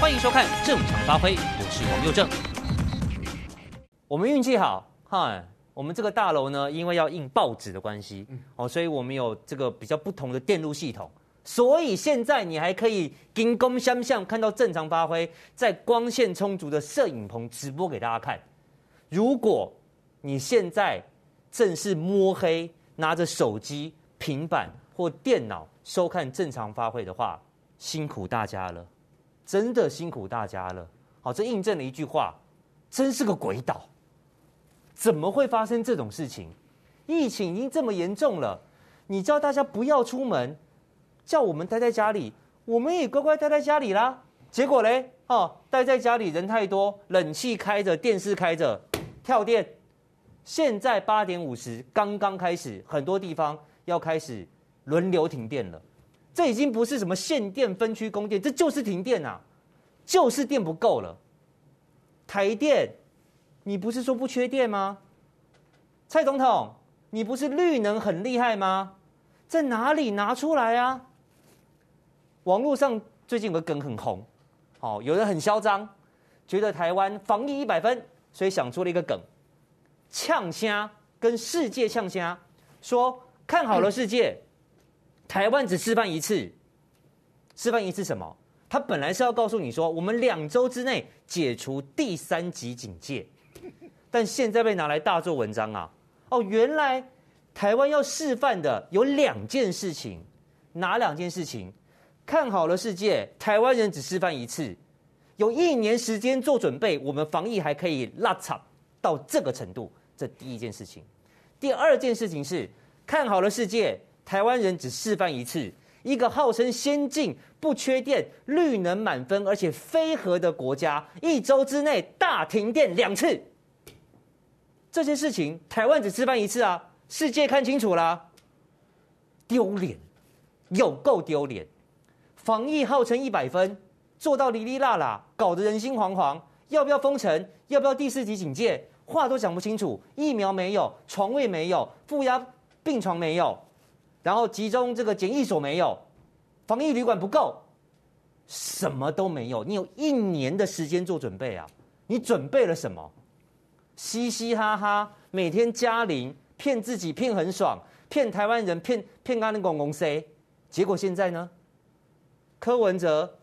欢迎收看《正常发挥》，我是王佑正。我们运气好，哈，我们这个大楼呢，因为要印报纸的关系，哦，所以我们有这个比较不同的电路系统，所以现在你还可以金光相向看到《正常发挥》在光线充足的摄影棚直播给大家看。如果你现在正是摸黑拿着手机、平板或电脑收看《正常发挥》的话，辛苦大家了。真的辛苦大家了，好，这印证了一句话，真是个鬼岛，怎么会发生这种事情？疫情已经这么严重了，你叫大家不要出门，叫我们待在家里，我们也乖乖待在家里啦。结果嘞，哦，待在家里人太多，冷气开着，电视开着，跳电。现在八点五十刚刚开始，很多地方要开始轮流停电了。这已经不是什么限电、分区供电，这就是停电啊，就是电不够了。台电，你不是说不缺电吗？蔡总统，你不是绿能很厉害吗？在哪里拿出来啊？网络上最近有个梗很红，哦，有人很嚣张，觉得台湾防疫一百分，所以想出了一个梗，呛虾跟世界呛虾，说看好了世界。台湾只示范一次，示范一次什么？他本来是要告诉你说，我们两周之内解除第三级警戒，但现在被拿来大做文章啊！哦，原来台湾要示范的有两件事情，哪两件事情？看好了世界，台湾人只示范一次，有一年时间做准备，我们防疫还可以拉长到这个程度，这第一件事情。第二件事情是看好了世界。台湾人只示范一次，一个号称先进、不缺电、绿能满分，而且非核的国家，一周之内大停电两次。这些事情，台湾只示范一次啊！世界看清楚了，丢脸，有够丢脸！防疫号称一百分，做到哩哩啦啦，搞得人心惶惶。要不要封城？要不要第四级警戒？话都讲不清楚。疫苗没有，床位没有，负压病床没有。然后集中这个检疫所没有，防疫旅馆不够，什么都没有。你有一年的时间做准备啊！你准备了什么？嘻嘻哈哈，每天加零，骗自己骗很爽，骗台湾人骗骗阿那公公 C。结果现在呢？柯文哲、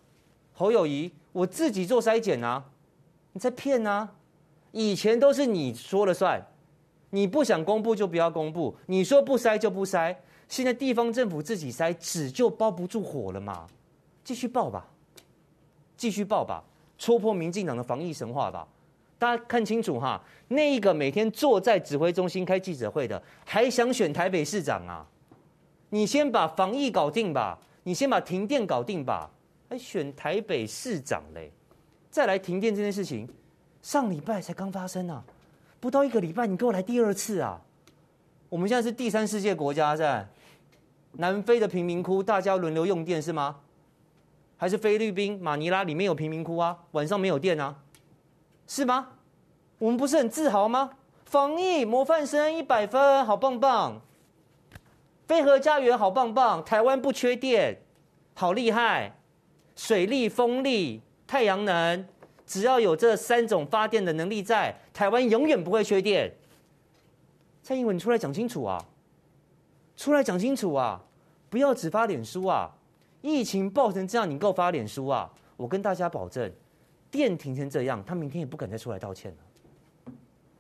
侯友宜，我自己做筛检啊！你在骗啊！以前都是你说了算，你不想公布就不要公布，你说不筛就不筛。现在地方政府自己塞，纸就包不住火了嘛？继续爆吧，继续爆吧，戳破民进党的防疫神话吧！大家看清楚哈，那一个每天坐在指挥中心开记者会的，还想选台北市长啊？你先把防疫搞定吧，你先把停电搞定吧，还选台北市长嘞？再来停电这件事情，上礼拜才刚发生啊，不到一个礼拜，你给我来第二次啊？我们现在是第三世界国家，在。南非的贫民窟，大家轮流用电是吗？还是菲律宾马尼拉里面有贫民窟啊？晚上没有电啊？是吗？我们不是很自豪吗？防疫模范生一百分，好棒棒！飞核家园好棒棒！台湾不缺电，好厉害！水力、风力、太阳能，只要有这三种发电的能力在，台湾永远不会缺电。蔡英文，你出来讲清楚啊！出来讲清楚啊！不要只发脸书啊！疫情爆成这样，你给我发脸书啊！我跟大家保证，电停成这样，他明天也不敢再出来道歉了。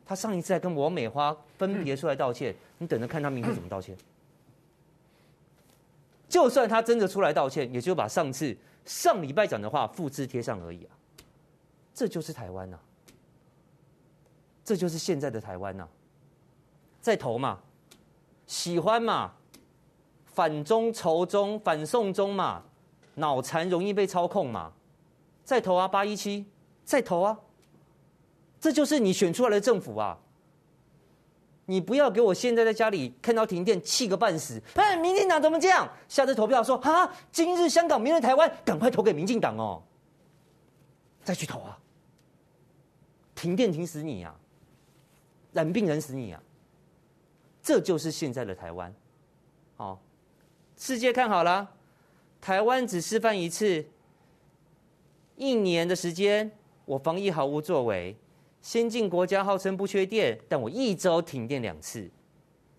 他上一次还跟王美花分别出来道歉，你等着看他明天怎么道歉。就算他真的出来道歉，也就把上次上礼拜讲的话复制贴上而已啊！这就是台湾呐、啊！这就是现在的台湾呐、啊！在投嘛！喜欢嘛？反中、仇中、反送中嘛？脑残容易被操控嘛？再投啊，八一七，再投啊！这就是你选出来的政府啊！你不要给我现在在家里看到停电气个半死！哎，民进党怎么这样？下次投票说啊，今日香港，明日台湾，赶快投给民进党哦！再去投啊！停电停死你啊！染病人死你啊！这就是现在的台湾，好，世界看好了，台湾只示范一次，一年的时间，我防疫毫无作为，先进国家号称不缺电，但我一周停电两次，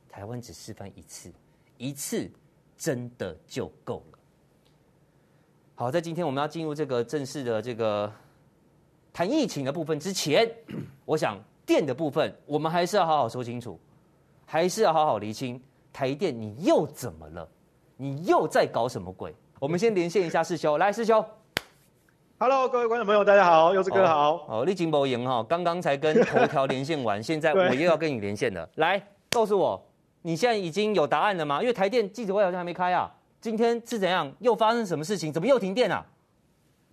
台湾只示范一次，一次真的就够了。好，在今天我们要进入这个正式的这个谈疫情的部分之前，我想电的部分我们还是要好好说清楚，还是要好好厘清。台电，你又怎么了？你又在搞什么鬼？我们先连线一下师兄，来，师兄，Hello，各位观众朋友，大家好，柚子哥好。哦，立金博赢哈，刚刚才跟头条连线完，现在我又要跟你连线了。来，告诉我，你现在已经有答案了吗？因为台电记者会好像还没开啊。今天是怎样？又发生什么事情？怎么又停电啊？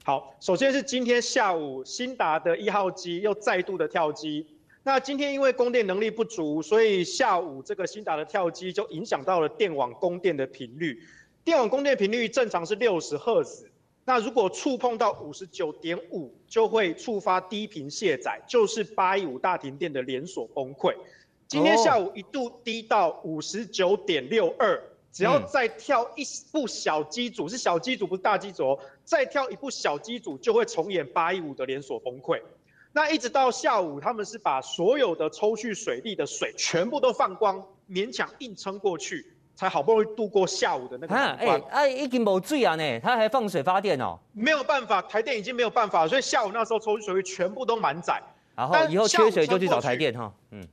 好，首先是今天下午，新达的一号机又再度的跳机。那今天因为供电能力不足，所以下午这个新达的跳机就影响到了电网供电的频率。电网供电频率正常是六十赫兹，那如果触碰到五十九点五，就会触发低频卸载，就是八一五大停电的连锁崩溃。今天下午一度低到五十九点六二，只要再跳一部小机组，是小机组不是大机组哦，再跳一部小机组就会重演八一五的连锁崩溃。那一直到下午，他们是把所有的抽蓄水利的水全部都放光，勉强硬撑过去，才好不容易度过下午的那个难关。哎哎，已经没水啊呢，他还放水发电哦。没有办法，台电已经没有办法，所以下午那时候抽蓄水力全部都满载。然后以后缺水就去找台电哈。嗯，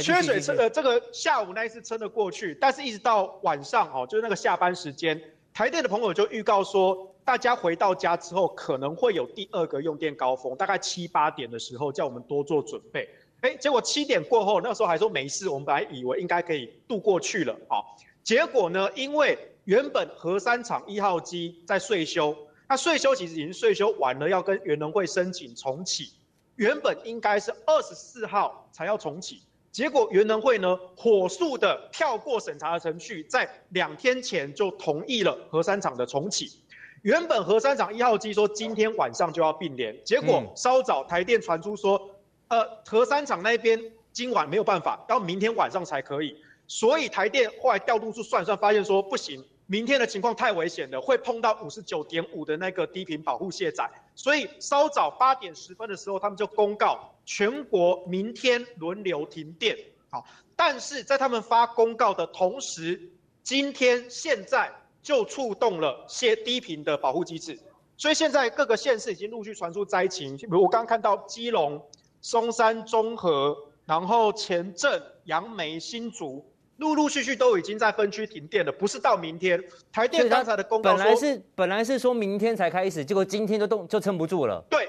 缺水撑呃这个下午那一次撑得过去，但是一直到晚上哦，就是那个下班时间，台电的朋友就预告说。大家回到家之后，可能会有第二个用电高峰，大概七八点的时候，叫我们多做准备。哎，结果七点过后，那时候还说没事，我们本来以为应该可以度过去了。好，结果呢，因为原本核三厂一号机在岁修，那岁修其实已经岁修完了，要跟原能会申请重启，原本应该是二十四号才要重启，结果原能会呢火速的跳过审查的程序，在两天前就同意了核三厂的重启。原本核三厂一号机说今天晚上就要并联，结果稍早台电传出说，呃，核三厂那边今晚没有办法，到明天晚上才可以。所以台电后来调度处算算，发现说不行，明天的情况太危险了，会碰到五十九点五的那个低频保护卸载。所以稍早八点十分的时候，他们就公告全国明天轮流停电。好，但是在他们发公告的同时，今天现在。就触动了些低频的保护机制，所以现在各个县市已经陆续传出灾情，比如我刚刚看到基隆、松山、中和，然后前镇、杨梅、新竹，陆陆续续都已经在分区停电了，不是到明天。台电刚才的公告本来是本来是说明天才开始，结果今天就动就撑不住了。对，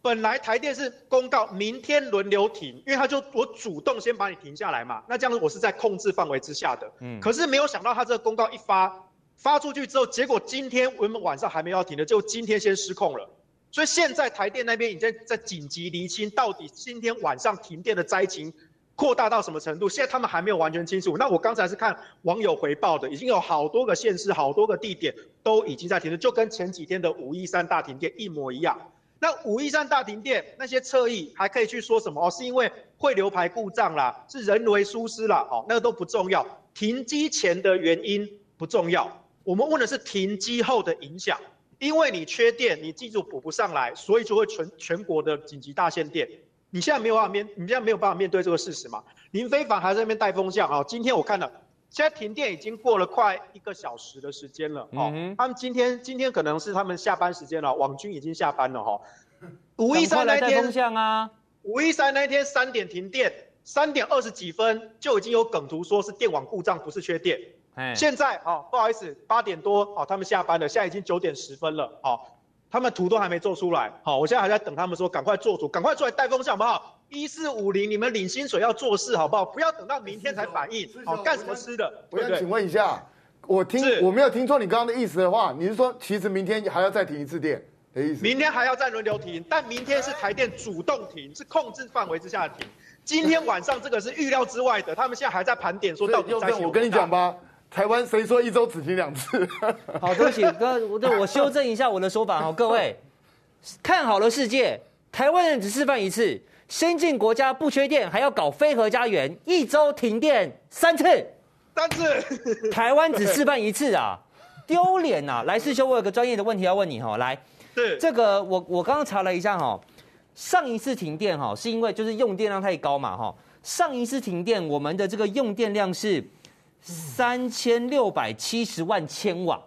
本来台电是公告明天轮流停，因为他就我主动先把你停下来嘛，那这样子我是在控制范围之下的。嗯，可是没有想到他这个公告一发。发出去之后，结果今天我们晚上还没有停的，就今天先失控了。所以现在台电那边已经在紧急厘清，到底今天晚上停电的灾情扩大到什么程度？现在他们还没有完全清楚。那我刚才是看网友回报的，已经有好多个县市、好多个地点都已经在停了，就跟前几天的五一三大停电一模一样。那五一三大停电那些侧翼还可以去说什么？哦，是因为汇流排故障啦，是人为疏失啦，哦，那个都不重要。停机前的原因不重要。我们问的是停机后的影响，因为你缺电，你机组补不上来，所以就会全全国的紧急大限电。你现在没有办法面，你现在没有办法面对这个事实嘛？林非凡还在那边带风向啊！今天我看了，现在停电已经过了快一个小时的时间了。哦、嗯，他们今天今天可能是他们下班时间了，网军已经下班了哈。五一三那天，五一三那天三点停电，三点二十几分就已经有梗图说是电网故障，不是缺电。现在啊，不好意思，八点多哦，他们下班了，现在已经九点十分了，哦，他们图都还没做出来，好，我现在还在等他们说，赶快做图，赶快出来带风向好不好？一四五零，你们领薪水要做事好不好？不要等到明天才反应，好，干什么吃的？我想请问一下，我听我没有听错你刚刚的意思的话，你是说其实明天还要再停一次电的意思？明天还要再轮流停，但明天是台电主动停，是控制范围之下的停。今天晚上这个是预料之外的，他们现在还在盘点说到底在。我跟你讲吧。台湾谁说一周只停两次？好，对不起，哥，我对我修正一下我的说法哦，各位。看好了世界，台湾人只示范一次，先进国家不缺电，还要搞非核家园，一周停电三次，三次，台湾只示范一次啊，丢脸呐！来，世修，我有个专业的问题要问你哈，来，对。这个我我刚刚查了一下哈，上一次停电哈是因为就是用电量太高嘛哈，上一次停电我们的这个用电量是三千六百七十万千瓦，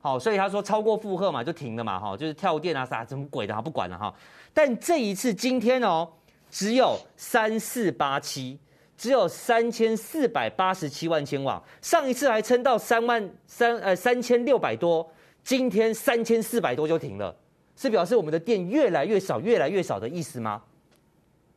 好，所以他说超过负荷嘛就停了嘛哈，就是跳电啊啥什么鬼的哈，不管了哈，但这一次今天哦只有三四八七。只有三千四百八十七万千瓦，上一次还撑到三万三呃三千六百多，今天三千四百多就停了，是表示我们的电越来越少，越来越少的意思吗？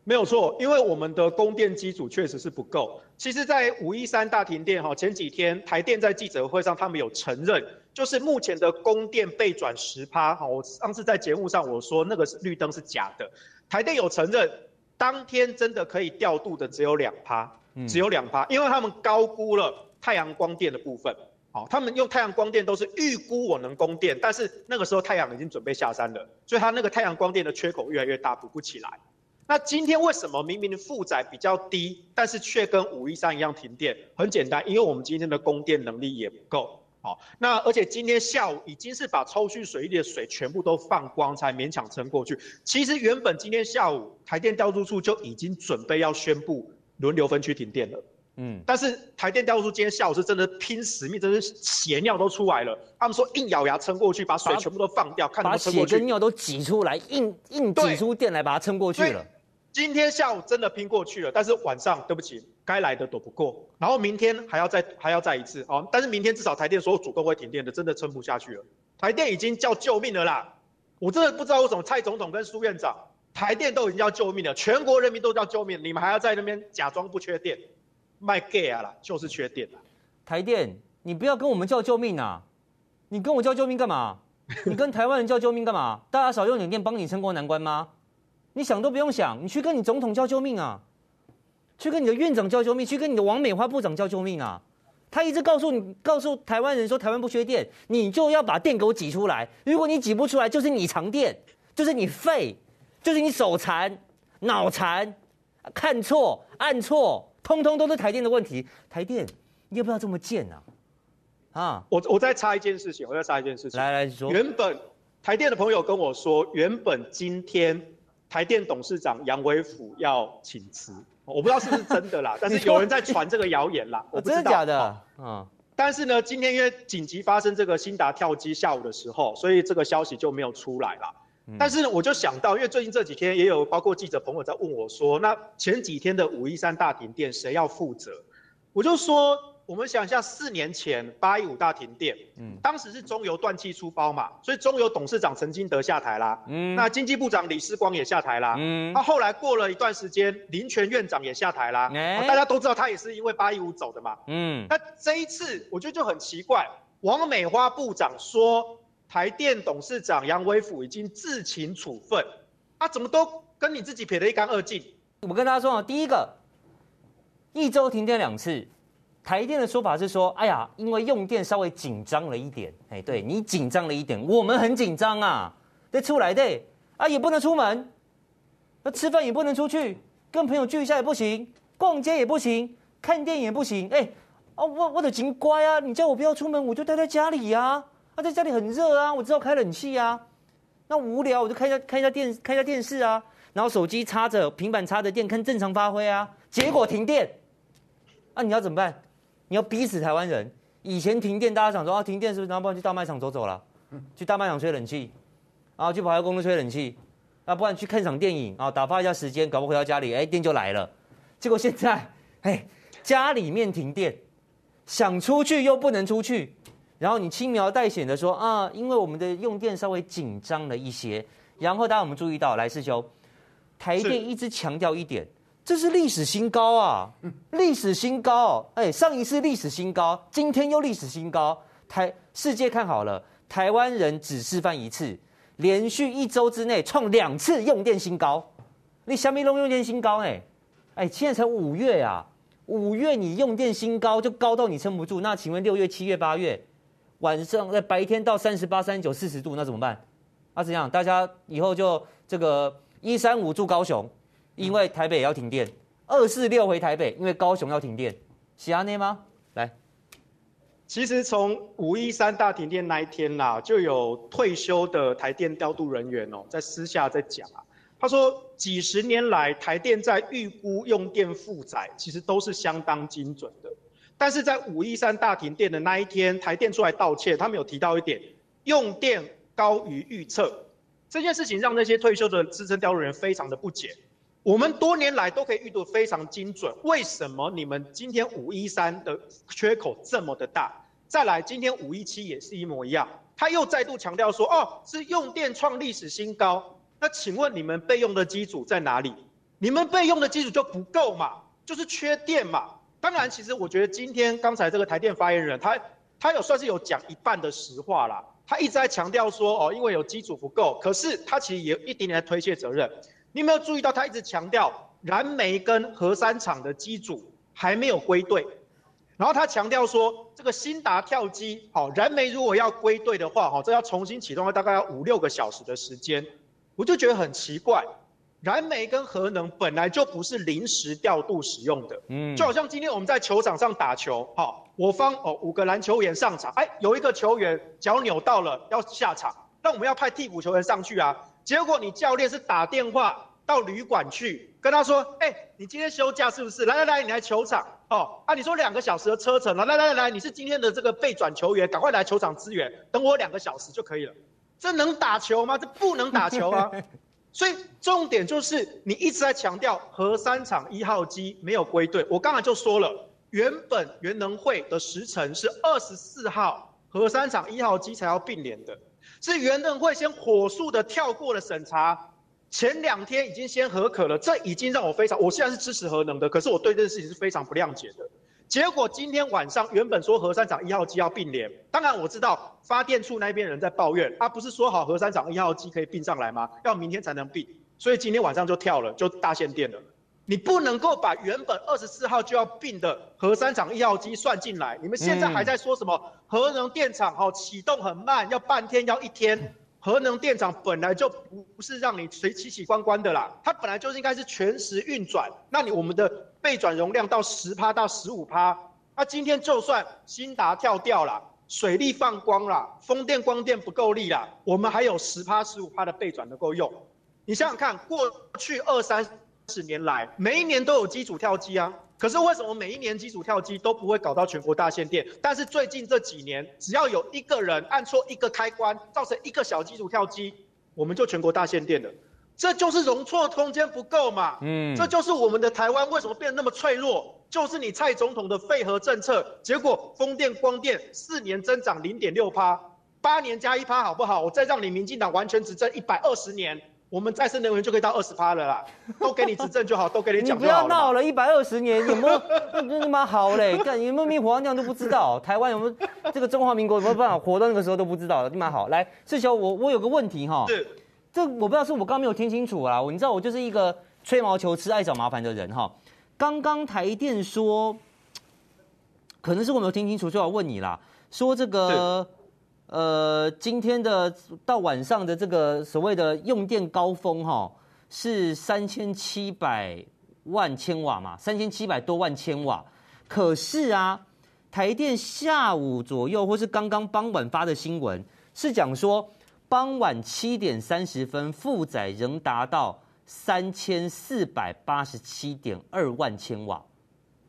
没有错，因为我们的供电机组确实是不够。其实，在五一三大停电哈，前几天台电在记者会上，他们有承认，就是目前的供电被转十趴哈。我上次在节目上我说那个是绿灯是假的，台电有承认。当天真的可以调度的只有两趴，只有两趴，因为他们高估了太阳光电的部分。好，他们用太阳光电都是预估我能供电，但是那个时候太阳已经准备下山了，所以它那个太阳光电的缺口越来越大，补不起来。那今天为什么明明的负载比较低，但是却跟五一三一样停电？很简单，因为我们今天的供电能力也不够。好，那而且今天下午已经是把抽蓄水力的水全部都放光，才勉强撑过去。其实原本今天下午台电调度处就已经准备要宣布轮流分区停电了。嗯，但是台电调度处今天下午是真的拼死命，真是血尿都出来了。他们说硬咬牙撑过去，把水全部都放掉，看能不能撑过去。把血跟尿都挤出来，硬硬挤出电来把它撑过去了。今天下午真的拼过去了，但是晚上对不起，该来的躲不过，然后明天还要再还要再一次哦。但是明天至少台电所有主动会停电的，真的撑不下去了。台电已经叫救命了啦！我真的不知道为什么蔡总统跟苏院长，台电都已经叫救命了，全国人民都叫救命，你们还要在那边假装不缺电，卖 gay 啊啦，就是缺电啦。台电，你不要跟我们叫救命啊！你跟我叫救命干嘛？你跟台湾人叫救命干嘛？大家少用点电，帮你撑过难关吗？你想都不用想，你去跟你总统叫救命啊！去跟你的院长叫救命，去跟你的王美花部长叫救命啊！他一直告诉你，告诉台湾人说台湾不缺电，你就要把电给我挤出来。如果你挤不出来，就是你藏电，就是你废，就是你手残、脑残、看错、按错，通通都是台电的问题。台电，你要不要这么贱啊？啊！我我再插一件事情，我再插一件事情。来来说，原本台电的朋友跟我说，原本今天。台电董事长杨伟甫要请辞，我不知道是不是真的啦，但是有人在传这个谣言啦，我不知道。真的假的？嗯。但是呢，今天因为紧急发生这个新达跳机下午的时候，所以这个消息就没有出来了。但是呢，我就想到，因为最近这几天也有包括记者朋友在问我说，那前几天的五一三大停电谁要负责？我就说。我们想一下，四年前八一五大停电，嗯，当时是中油断气出包嘛，所以中油董事长陈金德下台啦，嗯，那经济部长李世光也下台啦，嗯，那后来过了一段时间，林权院长也下台啦，欸，大家都知道他也是因为八一五走的嘛，嗯，那这一次我觉得就很奇怪，王美花部长说台电董事长杨伟甫已经自请处分，啊怎么都跟你自己撇得一干二净？我跟大家说啊，第一个，一周停电两次。台电的说法是说，哎呀，因为用电稍微紧张了一点，哎，对你紧张了一点，我们很紧张啊，得出来的，啊，也不能出门，那吃饭也不能出去，跟朋友聚一下也不行，逛街也不行，看电影也不行，哎，哦，我我得尽乖啊，你叫我不要出门，我就待在家里呀，啊，啊，在家里很热啊，我知道开冷气啊，那无聊我就开一下开一下电开一下电视啊，然后手机插着，平板插着电，看正常发挥啊，结果停电，啊，你要怎么办？你要逼死台湾人！以前停电，大家想说啊，停电是不是？然后不然去大卖场走走了，去大卖场吹冷气，然后去跑下公路吹冷气，啊，不然去看场电影啊，打发一下时间，搞不回到家里，哎，电就来了。结果现在，哎，家里面停电，想出去又不能出去，然后你轻描淡写的说啊，因为我们的用电稍微紧张了一些。然后大家我们注意到，来世修，台电一直强调一点。这是历史新高啊！历史新高，哎，上一次历史新高，今天又历史新高。台世界看好了，台湾人只示范一次，连续一周之内创两次用电新高。你虾米龙用电新高？哎，哎，现在才五月呀，五月你用电新高就高到你撑不住。那请问六月、七月、八月，晚上在白天到三十八、三十九、四十度，那怎么办？啊，怎样？大家以后就这个一三五住高雄。因为台北也要停电，二四六回台北，因为高雄要停电，是安内吗？来，其实从五一三大停电那一天啦，就有退休的台电调度人员哦，在私下在讲啊，他说几十年来台电在预估用电负载，其实都是相当精准的。但是在五一三大停电的那一天，台电出来道歉，他们有提到一点，用电高于预测，这件事情让那些退休的资深调度人员非常的不解。我们多年来都可以预度非常精准，为什么你们今天五一三的缺口这么的大？再来，今天五一七也是一模一样，他又再度强调说，哦，是用电创历史新高。那请问你们备用的机组在哪里？你们备用的机组就不够嘛？就是缺电嘛？当然，其实我觉得今天刚才这个台电发言人，他他有算是有讲一半的实话啦。他一直在强调说，哦，因为有机组不够，可是他其实也有一点点在推卸责任。你有没有注意到，他一直强调燃煤跟核三厂的机组还没有归队，然后他强调说，这个新达跳机，好，燃煤如果要归队的话，哈，这要重新启动，大概要五六个小时的时间，我就觉得很奇怪，燃煤跟核能本来就不是临时调度使用的，嗯，就好像今天我们在球场上打球，好，我方哦五个篮球员上场，哎，有一个球员脚扭到了要下场，那我们要派替补球员上去啊。结果你教练是打电话到旅馆去跟他说，哎、欸，你今天休假是不是？来来来，你来球场哦。啊，你说两个小时的车程了，来来来来，你是今天的这个备转球员，赶快来球场支援，等我两个小时就可以了。这能打球吗？这不能打球啊。所以重点就是你一直在强调核三厂一号机没有归队。我刚才就说了，原本原能会的时程是二十四号核三厂一号机才要并联的。是原能会先火速的跳过了审查，前两天已经先核可了，这已经让我非常，我现在是支持核能的，可是我对这件事情是非常不谅解的。结果今天晚上原本说核三厂一号机要并联，当然我知道发电处那边人在抱怨，他不是说好核三厂一号机可以并上来吗？要明天才能并，所以今天晚上就跳了，就大限电了。你不能够把原本二十四号就要并的核三厂一号机算进来，你们现在还在说什么核能电厂哦启动很慢，要半天要一天。核能电厂本来就不是让你随起起关关的啦，它本来就是应该是全时运转。那你我们的备转容量到十趴到十五趴，那今天就算新达跳掉了，水力放光了，风电光电不够力了，我们还有十趴十五趴的备转能够用。你想想看，过去二三。十年来，每一年都有机组跳机啊，可是为什么每一年机组跳机都不会搞到全国大限电？但是最近这几年，只要有一个人按错一个开关，造成一个小机组跳机，我们就全国大限电了。这就是容错空间不够嘛。嗯，这就是我们的台湾为什么变得那么脆弱，就是你蔡总统的废核政策，结果风电光电四年增长零点六趴，八年加一趴好不好？我再让你民进党完全执政一百二十年。我们再生能源就可以到二十趴了啦，都给你执政就好，都给你讲就好。你不要闹了，一百二十年有没有那他妈好嘞？干有没有灭火这样都不知道？台湾有没有这个中华民国有没有办法活到那个时候都不知道了，你妈好。来，世雄，我我有个问题哈，是，这我不知道是我刚刚没有听清楚啊。你知道我就是一个吹毛求疵、爱找麻烦的人哈。刚刚台电说，可能是我没有听清楚，所以我问你啦，说这个。呃，今天的到晚上的这个所谓的用电高峰哈，是三千七百万千瓦嘛，三千七百多万千瓦。可是啊，台电下午左右或是刚刚傍晚发的新闻是讲说，傍晚七点三十分负载仍达到三千四百八十七点二万千瓦。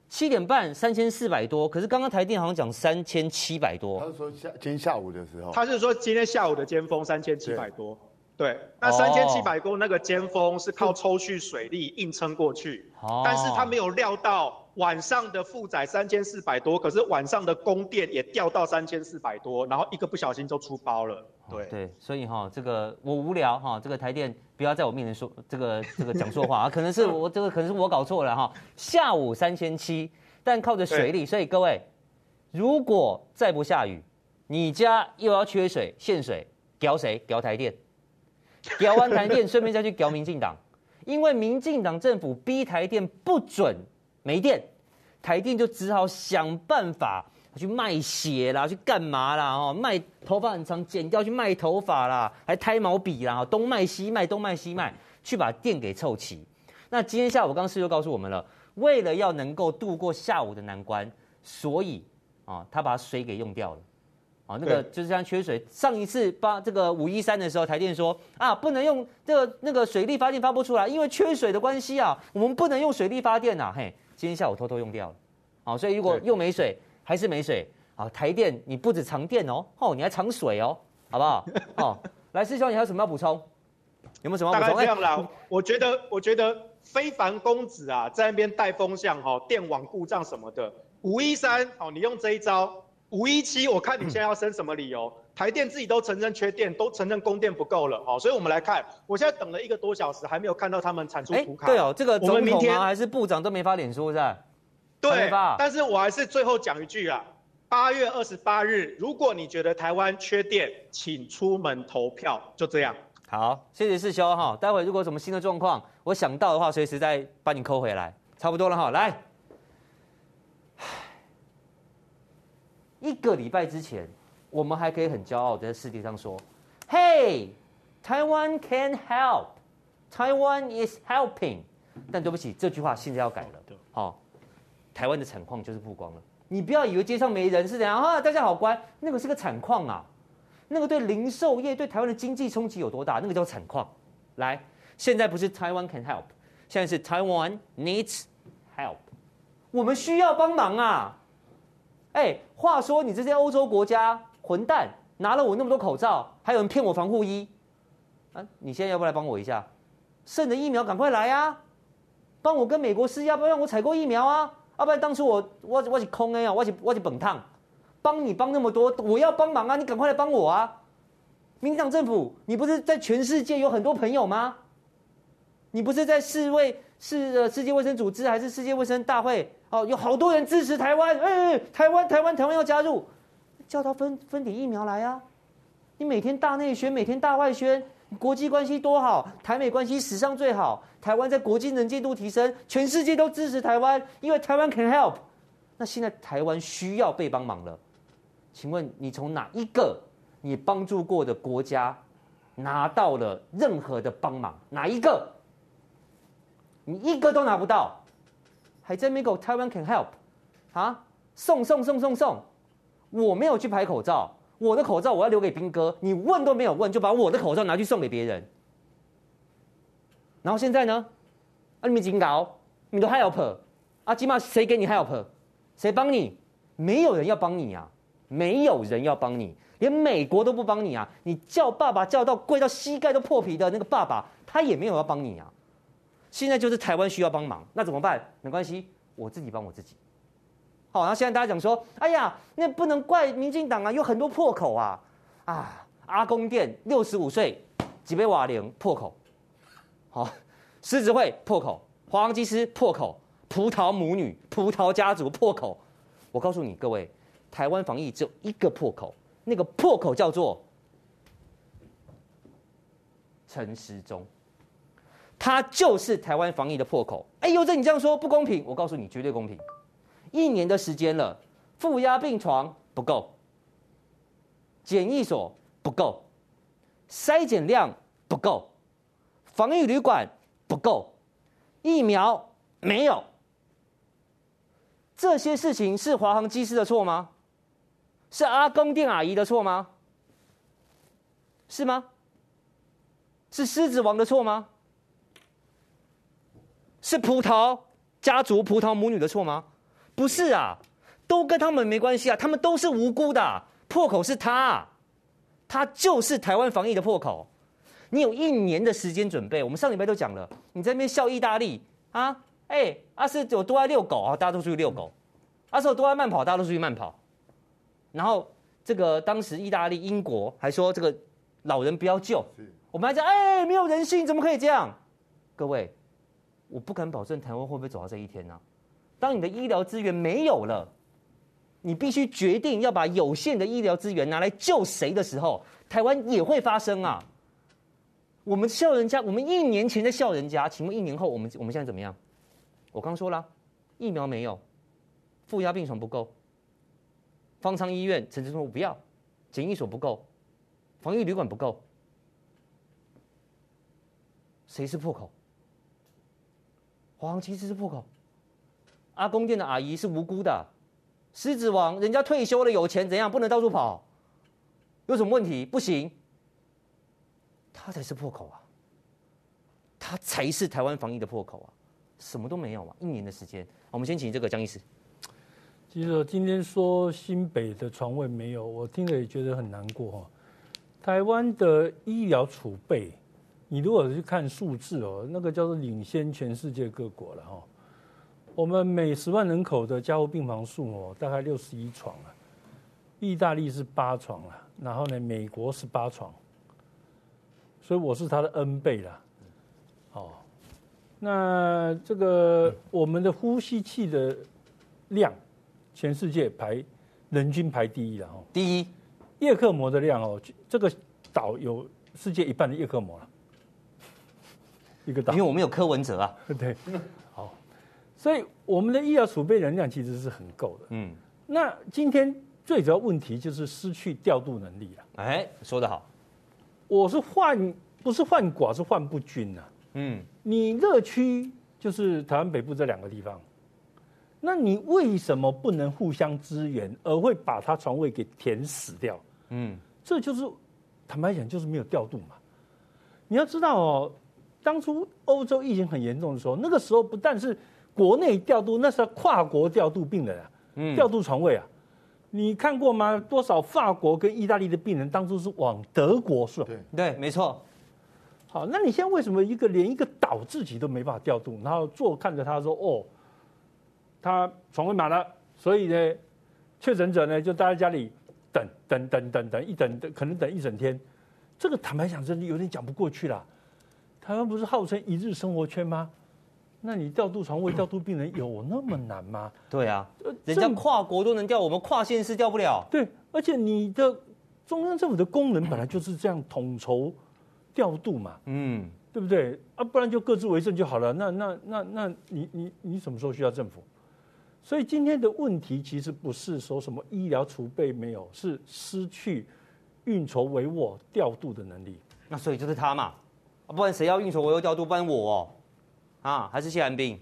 七点半三千四百多，可是刚刚台电好像讲三千七百多。他是说下今天下午的时候，他是说今天下午的尖峰三千七百多。对，那三千七百公那个尖峰是靠抽蓄水力硬撑过去，哦、但是他没有料到晚上的负载三千四百多，可是晚上的供电也掉到三千四百多，然后一个不小心就出包了。对、哦、对，所以哈，这个我无聊哈，这个台电不要在我面前说这个这个讲错话 啊，可能是我这个可能是我搞错了哈。下午三千七，但靠着水力，所以各位，如果再不下雨，你家又要缺水限水，屌谁？屌台电。屌完台电，顺便再去屌民进党，因为民进党政府逼台电不准没电，台电就只好想办法去卖血啦，去干嘛啦？哦，卖头发很长剪掉去卖头发啦，还胎毛笔啦，东卖西卖，东卖西卖，去把电给凑齐。那今天下午刚刚师就告诉我们了，为了要能够度过下午的难关，所以啊，他把水给用掉了。啊，那个就是像缺水。上一次八这个五一三的时候，台电说啊，不能用这个那个水力发电发不出来，因为缺水的关系啊，我们不能用水力发电呐。嘿，今天下午偷偷用掉了。好，所以如果又没水，还是没水。啊，台电你不止藏电哦，哦，你还藏水哦，好不好？哦，来，师兄，你还有什么要补充？有没有什么充？大概这样啦。我觉得，我觉得非凡公子啊，在那边带风向哈，电网故障什么的。五一三，哦，你用这一招。五一七，我看你现在要生什么理由？台电自己都承认缺电，都承认供电不够了，好，所以我们来看，我现在等了一个多小时，还没有看到他们产出图卡。对哦，这个总统吗？还是部长都没发脸书是吧？对，但是我还是最后讲一句啊，八月二十八日，如果你觉得台湾缺电，请出门投票，就这样。好，谢谢世修哈，待会如果有什么新的状况，我想到的话，随时再帮你扣回来，差不多了哈，来。一个礼拜之前，我们还可以很骄傲在世界上说：“Hey, Taiwan can help. Taiwan is helping.” 但对不起，这句话现在要改了。好、哦，台湾的惨况就是曝光了。你不要以为街上没人是怎样啊？大家好乖，那个是个惨况啊。那个对零售业、对台湾的经济冲击有多大？那个叫惨况。来，现在不是 Taiwan can help，现在是 Taiwan needs help。我们需要帮忙啊。哎，话说你这些欧洲国家混蛋，拿了我那么多口罩，还有人骗我防护衣，啊，你现在要不要来帮我一下？剩的疫苗赶快来啊！帮我跟美国施压，要不要让我采购疫苗啊？要不然当初我我我是空 A 啊，我是我是本烫，帮你帮那么多，我要帮忙啊！你赶快来帮我啊！民进党政府，你不是在全世界有很多朋友吗？你不是在世卫世世界卫生组织还是世界卫生大会？哦，有好多人支持台湾，哎、台湾，台湾，台湾要加入，叫他分分点疫苗来啊！你每天大内宣，每天大外宣，国际关系多好，台美关系史上最好，台湾在国际能见度提升，全世界都支持台湾，因为台湾 can help。那现在台湾需要被帮忙了，请问你从哪一个你帮助过的国家拿到了任何的帮忙？哪一个？你一个都拿不到。还真没够台湾 can help，啊，送送送送送，我没有去排口罩，我的口罩我要留给兵哥，你问都没有问就把我的口罩拿去送给别人，然后现在呢，啊你们警告，你们都 help，啊起码谁给你 help，谁帮你？没有人要帮你啊，没有人要帮你，连美国都不帮你啊，你叫爸爸叫到跪到膝盖都破皮的那个爸爸，他也没有要帮你啊。现在就是台湾需要帮忙，那怎么办？没关系，我自己帮我自己。好，然后现在大家讲说，哎呀，那不能怪民进党啊，有很多破口啊。啊，阿公店六十五岁，几杯瓦零破口。好，狮子会破口，华航机师破口，葡萄母女、葡萄家族破口。我告诉你各位，台湾防疫只有一个破口，那个破口叫做陈时中。他就是台湾防疫的破口。哎，呦，这你这样说不公平。我告诉你，绝对公平。一年的时间了，负压病床不够，检疫所不够，筛检量不够，防疫旅馆不够，疫苗没有。这些事情是华航机师的错吗？是阿公店阿姨的错吗？是吗？是狮子王的错吗？是葡萄家族、葡萄母女的错吗？不是啊，都跟他们没关系啊，他们都是无辜的。破口是他，他就是台湾防疫的破口。你有一年的时间准备，我们上礼拜都讲了，你在那边笑意大利啊？哎、欸，阿、啊、是有多爱遛狗啊？大家都出去遛狗。阿、啊、是有多爱慢跑？大家都出去慢跑。然后这个当时意大利、英国还说这个老人不要救，我们还讲哎、欸，没有人性，怎么可以这样？各位。我不敢保证台湾会不会走到这一天呢、啊？当你的医疗资源没有了，你必须决定要把有限的医疗资源拿来救谁的时候，台湾也会发生啊。我们笑人家，我们一年前在笑人家，请问一年后我们我们现在怎么样？我刚说了，疫苗没有，负压病床不够，方舱医院陈时中说不要，检疫所不够，防疫旅馆不够，谁是破口？华航其实是破口，阿公店的阿姨是无辜的，狮子王，人家退休了有钱怎样？不能到处跑，有什么问题？不行，他才是破口啊，他才是台湾防疫的破口啊，什么都没有啊，一年的时间，我们先请这个江医师。其实今天说新北的床位没有，我听了也觉得很难过哈。台湾的医疗储备，你如果去看数字哦，那个叫做领先全世界各国了哈。我们每十万人口的加护病房数哦，大概六十一床啊，意大利是八床啊，然后呢，美国是八床，所以我是它的 N 倍啦。哦，那这个我们的呼吸器的量，全世界排人均排第一了哈，第一。叶克膜的量哦，这个岛有世界一半的叶克膜了，一个岛，因为我们有柯文哲啊，对，好，所以我们的医疗储备能量其实是很够的，嗯，那今天最主要问题就是失去调度能力了，哎，说得好，我是患不是患寡是患不均呐，嗯，你热区就是台湾北部这两个地方。那你为什么不能互相支援，而会把他床位给填死掉？嗯，这就是坦白讲，就是没有调度嘛。你要知道哦，当初欧洲疫情很严重的时候，那个时候不但是国内调度，那是要跨国调度病人啊，嗯，调度床位啊。你看过吗？多少法国跟意大利的病人当初是往德国送？对对，没错。好，那你现在为什么一个连一个岛自己都没办法调度，然后坐看着他说哦？他床位满了，所以呢，确诊者呢就待在家里等等等等等一等，可能等一整天。这个坦白讲，真的有点讲不过去了。台湾不是号称一日生活圈吗？那你调度床位、调度病人有那么难吗？对啊，人家跨国都能调，我们跨县市调不了。对，而且你的中央政府的功能本来就是这样统筹调度嘛，嗯，对不对？啊，不然就各自为政就好了。那那那那你你你什么时候需要政府？所以今天的问题其实不是说什么医疗储备没有，是失去运筹帷幄调度的能力。那所以就是他嘛，不然谁要运筹帷幄调度？不然我哦，啊，还是谢寒冰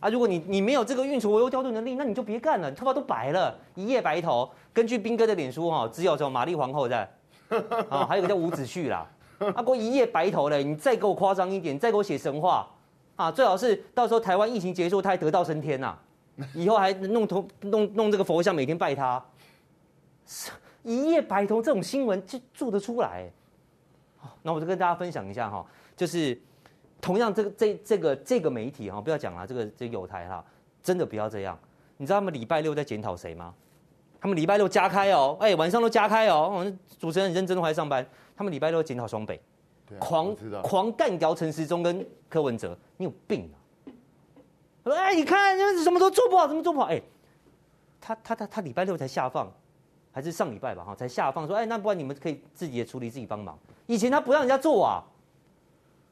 啊？如果你你没有这个运筹帷幄调度能力，那你就别干了，你头发都白了，一夜白头。根据斌哥的脸书哈，只有这种玛丽皇后在啊，还有个叫伍子胥啦，啊，过一夜白头嘞，你再给我夸张一点，再给我写神话啊，最好是到时候台湾疫情结束，他还得道升天呐、以后还弄头弄弄这个佛像，每天拜他，一夜白头这种新闻就做得出来。那我就跟大家分享一下哈，就是同样这个这这个这个媒体哈，不要讲了，这个这个友台哈，真的不要这样。你知道他们礼拜六在检讨谁吗？他们礼拜六加开哦，哎，晚上都加开哦。主持人很认真的回来上班，他们礼拜六检讨双北，狂狂干掉陈时中跟柯文哲，你有病啊！哎，你看，什么都做不好，怎么做不好？哎，他他他他礼拜六才下放，还是上礼拜吧？哈，才下放说，哎，那不然你们可以自己也处理，自己帮忙。以前他不让人家做啊，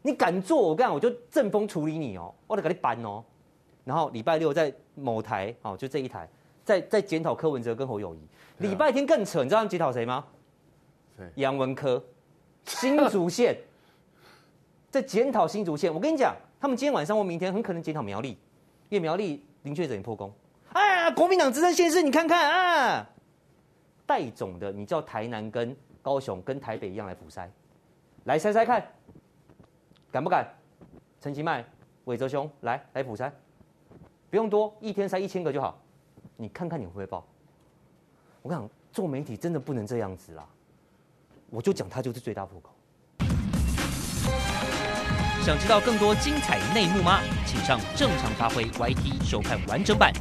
你敢做，我跟你讲，我就正风处理你哦，我得给你搬哦。然后礼拜六在某台，哦，就这一台，在在检讨柯文哲跟侯友谊。礼拜天更扯，你知道他们检讨谁吗？谁？杨文科，新竹县，在检讨新竹县。我跟你讲，他们今天晚上或明天很可能检讨苗栗。因为苗栗林确诊也破功，哎呀！国民党执政县市，你看看啊，带种的，你叫台南跟高雄跟台北一样来补塞，来筛筛看，敢不敢？陈其迈、伟哲兄来来普筛，不用多，一天筛一千个就好，你看看你会不会报？我跟你讲，做媒体真的不能这样子啦，我就讲他就是最大破口。想知道更多精彩内幕吗？请上正常发挥 YT 收看完整版。